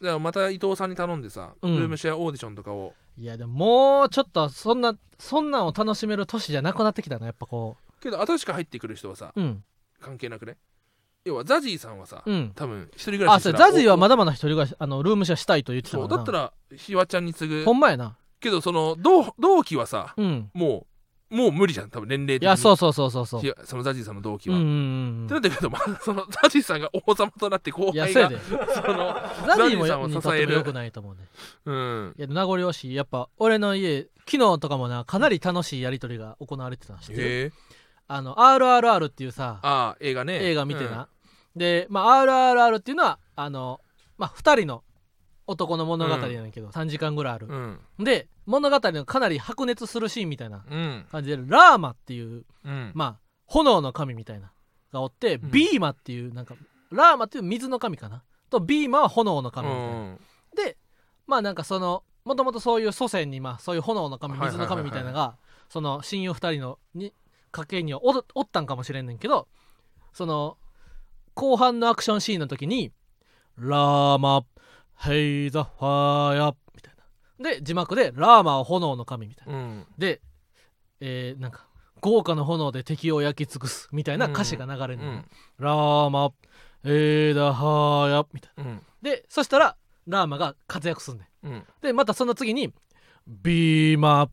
らまた伊藤さんに頼んでさ、うん。ルームシェアオーディションとかを。いやでももうちょっとそんなそんなんを楽しめる年じゃなくなってきたなやっぱこけど新しく入ってくる人はさううん。関係なくね？要はザジーさんはさ、うん。多分一人暮らあししたらそうザジーはまだだまだ一人暮らしあのルームシェアしたいと言ってたからな。そうだったらひわちゃんに次ぐ。ほんまやな。けどその同同期はさうん。もうもう無理じゃん多分年齢的に。いやそうそうそうそうそう。そのザジーさんの同期は、うんうんうんってなってくると、まあ、そのザジーさんが王様となって後いや輩がそうやで。そのザジーさんをに支える。よくないと思うね。うん。いや名残惜しい。やっぱ俺の家昨日とかもなかなり楽しいやり取りが行われてたの知ってあの RRR っていうさああ映画ね。映画見てな、で、まあ、RRR っていうのはあの、まあ、2人の男の物語やねんけど、3時間ぐらいある。う、ん。で物語のかなり白熱するシーンみたいな。うん。感じでラーマっていううん。まあ炎の神みたいながおって、うん。ビーマっていうなんかラーマっていう水の神かな？とビーマは炎の神みたいな、うん。でまあなんかそのもともとそういう祖先にまあそういう炎の神はいはいはいはい。水の神みたいなのがその親友2人のに家系にはおおったんかもしれんねんけどその後半のアクションシーンの時に「ラーマヘイザファイア」みたいな。で字幕で「ラーマは炎の神」みたいな。うん。で、えーなんか豪華な炎で敵を焼き尽くすみたいな歌詞が流れるの、うん。ラーマヘイザファイアみたいな。うん。でそしたらラーマが活躍すんねん。うん。でまたその次に「ビーマッ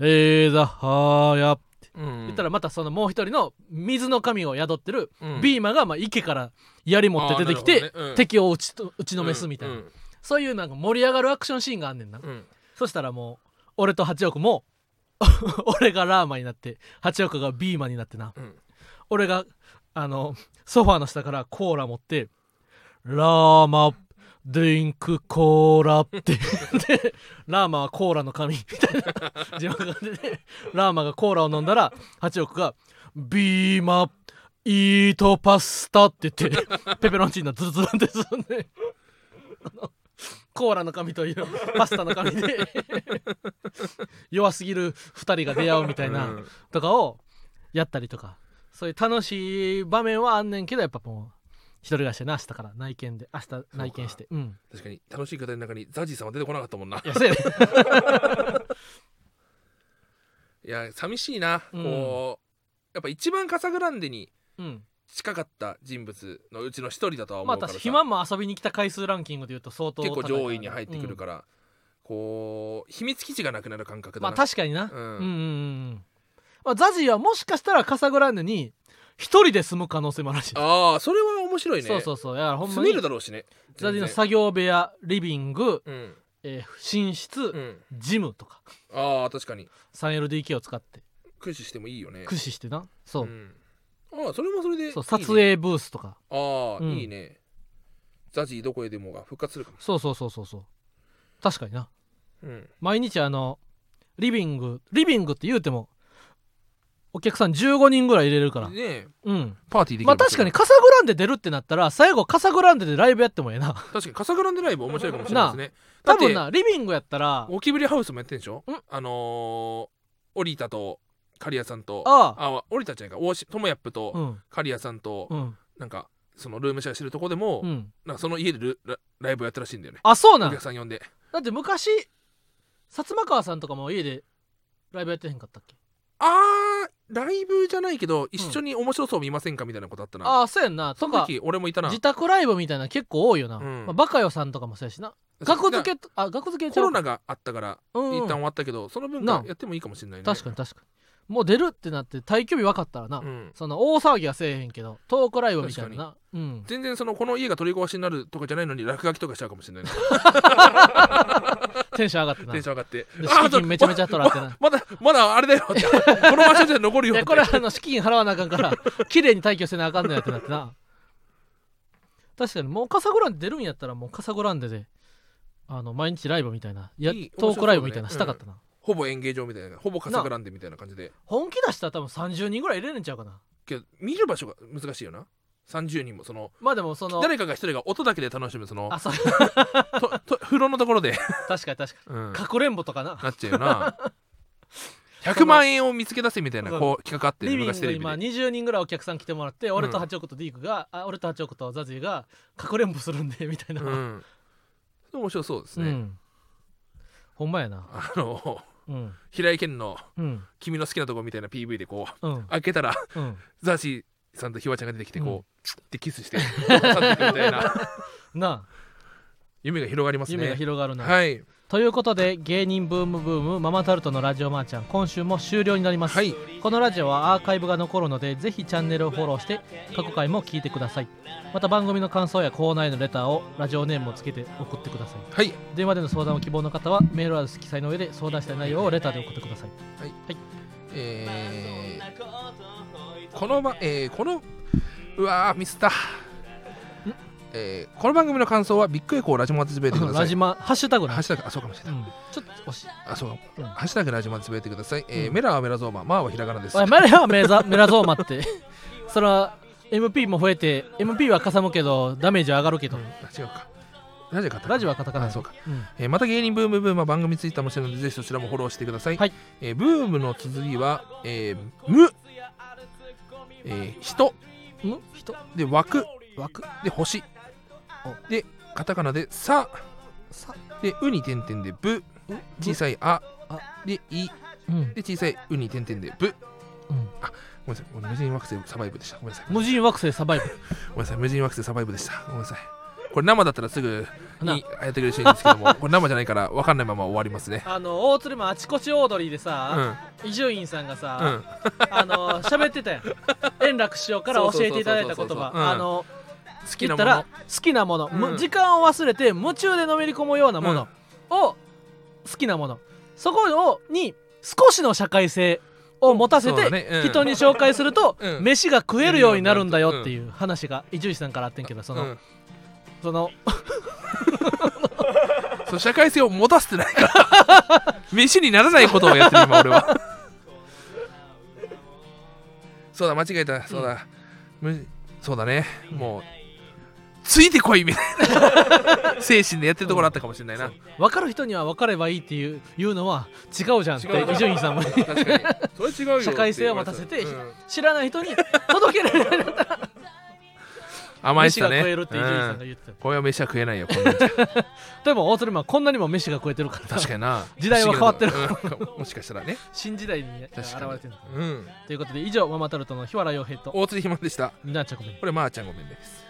エーザハーヤ」ってうん言ったらまたそのもう一人の水の神を宿ってるうん。ビーマがまあ池から槍持って出てきて、敵を打ちと打ちのめすみたいな、うんそういうなんか盛り上がるアクションシーンがあんねんな、うん。そしたらもう俺と八億も 俺がラーマになって八億がビーマになってな。うん。俺があのソファーの下からコーラ持って「ラーマドリンクコーラ」って。でラーマはコーラの神みたいな字幕が出てラーマがコーラを飲んだら八億が「ビーマイートパスタ」って言ってペペロンチーノズルズルってすんで。コーラの神というパスタの神で弱すぎる2人が出会うみたいな。うん。とかをやったりとか。そういう楽しい場面はあんねんけどやっぱもう一人暮らしでな明日から内見で。明日内見して。うん。確かに楽しい方の中にザジーさんは出てこなかったもんな。いやそうやね。いや寂しいな、うん。こうやっぱ一番カサグランデにうん。近かった人物のうちの一人だとは思まあうからさ、私暇も遊びに来た回数ランキングでいうと相当結構上位に入ってくるから、こう秘密基地がなくなる感覚うんまだな、あ確かにな、うん。うんうんうんまあ、ザジーはもしかしたらカサグランデに一人で住む可能性もあるし。い、ああそれは面白いね。そうそうそう。だからほんま住めにるだろうしね。ザジーの作業部屋リビング、うん。えー寝室、うん。ジムとか。ああ確かに。3LDK を使って。駆使してもいいよね。駆使してな。そう,、ん。ああそれもそれでいいね。そう撮影ブースとか。ああ、うん。いいね。ザジーどこへでもが復活するかも。そうそうそうそうそう。確かにな。うん。毎日あのリビングリビングって言うてもお客さん15人ぐらい入れるから。ねえ。うん。パーティーできるまあ確かにカサグランデ出るってなったら最後カサグランデでライブやってもええな。確かにカサグランデライブ面白いかもしれないですね多分なリビングやったら。ゴキブリハウスもやってんでしょ？ん？あのー、オリタとカリアさんとああ。オリタじゃないか。大しトモヤップとうん。カリアさんと、うん。なんかそのルームシェアしてるとこでも、うん。なんかその家でルラライブやったらしいんだよね。おあそうなん。客さん呼んで。だって昔薩摩川さんとかも家でライブやってへんかったっけ？あーライブじゃないけど一緒に面白そう見ませんかみたいなことあったな、ああそうやんな。とかその時俺もいたな。自宅ライブみたいな結構多いよな、うん。まあ、バカよさんとかもそうやしな。額付けあ額付けちゃうコロナがあったからうんうん。一旦終わったけど、その分なあ。かやってもいいかもしれないね。確かに確かにもう出るってなって退去日分かったらな、うん。その大騒ぎはせえへんけどトークライブみたいなな。うん。全然そのこの家が取り壊しになるとかじゃないのに落書きとかしちゃうかもしれない。な テンション上がってな。テンション上がって。資金めちゃめちゃ取らってな。まだまだあれだよこの場所じゃ残るよこれあの資金払わなあかんから綺麗に退去せなあかんのやってなってな。確かにもうカサグランデ出るんやったらもうカサグランデであの毎日ライブみたいないやトークライブみたいなしたかったな、ほぼ演芸場みたいなほぼカサグランデみたいな感じで。本気出したら多分30人ぐらい入れるんちゃうかな。けど見る場所が難しいよな。30人もそのまあでもその誰かが一人が音だけで楽しむそのあそう。とと風呂のところで、確かに確かうん。にかくれんぼとかな。なっちゃうよな。100万円を見つけ出せみたいなこう企画あってリビングにまあ20人ぐらいお客さん来てもらって、俺と八億とディークがあ俺と八億とザジーがかくれんぼするんでみたいな、うん。面白そうですね、うん。ほんまやな。あのうん。平井堅のうん「君の好きなとこ」みたいな PV でこううん。開けたらうん。ザーシーさんとひわちゃんが出てきてこう、うん。チュッてキスして去っていくみたいな。なあ。夢が広がりますね。夢が広がるな、はいということで芸人ブームブームママタルトのラジオマーちゃん今週も終了になります、はい。このラジオはアーカイブが残るのでぜひチャンネルをフォローして過去回も聞いてください。また番組の感想やコーナーへのレターをラジオネームをつけて送ってください。はい。電話での相談を希望の方はメールアドレス記載の上で相談したい内容をレターで送ってください。えーこのば、えーこのうわーミスったえーこの番組の感想はビッグエコーラジマでつぶやいてください。ラジマハッシュタグなハッシュタグ。あそうかもしれない、うん、ちょっと惜しい。あそう。かうん。ハッシュタグラジマでつぶやいてください、えーうん。メラはメラゾーマ。マーはひらがなです。メラはメラメラゾーマって。それは MP も増えて MP はかさむけどダメージは上がるけど、うん。あ違うか。ラジオカラジオはカタカナ。あそうか、うん。えーまた芸人ブームブームは番組ツイッターもしてるのでぜひそちらもフォローしてください、はい。えーブームの綴りは、えー無、えー人。む？人。で枠。枠。で星でカタカナでさ。さ。でうに点々でぶ。小さいあ。あ。でい。うん、で小さいうに点々でぶ。うん、ごめんなさい。無人惑星サバイブでした。ごめんなさい。ご無人惑星サバイブ。めんなさい。無人惑星サバイブでした。ごめんなさい。これ生だったらすぐな。にやってくれるしいんですけどもこれ生じゃないから分かんないまま終わりますね。あの大鶴マンあちこちオードリーでうん。さ伊集院さんがうさ、ん。あの喋ってたやん。円楽師匠から教えていただいた言そうそうん。あの好きなもの。好きなもの、むうん。時間を忘れて夢中でのめり込むようなもの。を好きなもの。そこをに少しの社会性を持たせて、人に紹介すると、うん。飯が食えるようになるんだよっていう話が伊集院さんからあってんけどその、うん。その そう社会性を持たせてないから。飯にならないことをやってる今俺は。そうだ間違えた。そうだ、むそうだね。もうついてこいみたいな。精神でやってるところあったかもしれないな、分かる人には分かればいいっていういうのは違うじゃんって伊集院さんも確かに。それ違うよ社会性を持たせてうん知らない人に届けられるった甘いっすね食えるって伊集院さんがうん言ってた、これは飯は食えないよこん。なんじゃでも大鶴マンこんなにも飯が食えてるから。確かにな。時代は変わってる。うん もしかしたらね。新時代に現れてるうん。ということで以上ママタルトの日原洋平と大津ひまでした。みなちゃこめん。これまーちゃんごめんです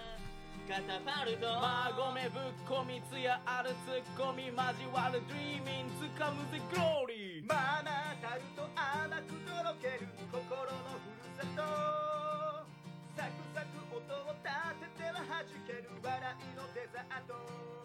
カタパルト馬込ぶっこみ艶あるツッコミ交わるドリーミンつかむぜグローリーママタルト甘くとろける心のふるさと。サクサク音を立てては弾ける笑いのデザート。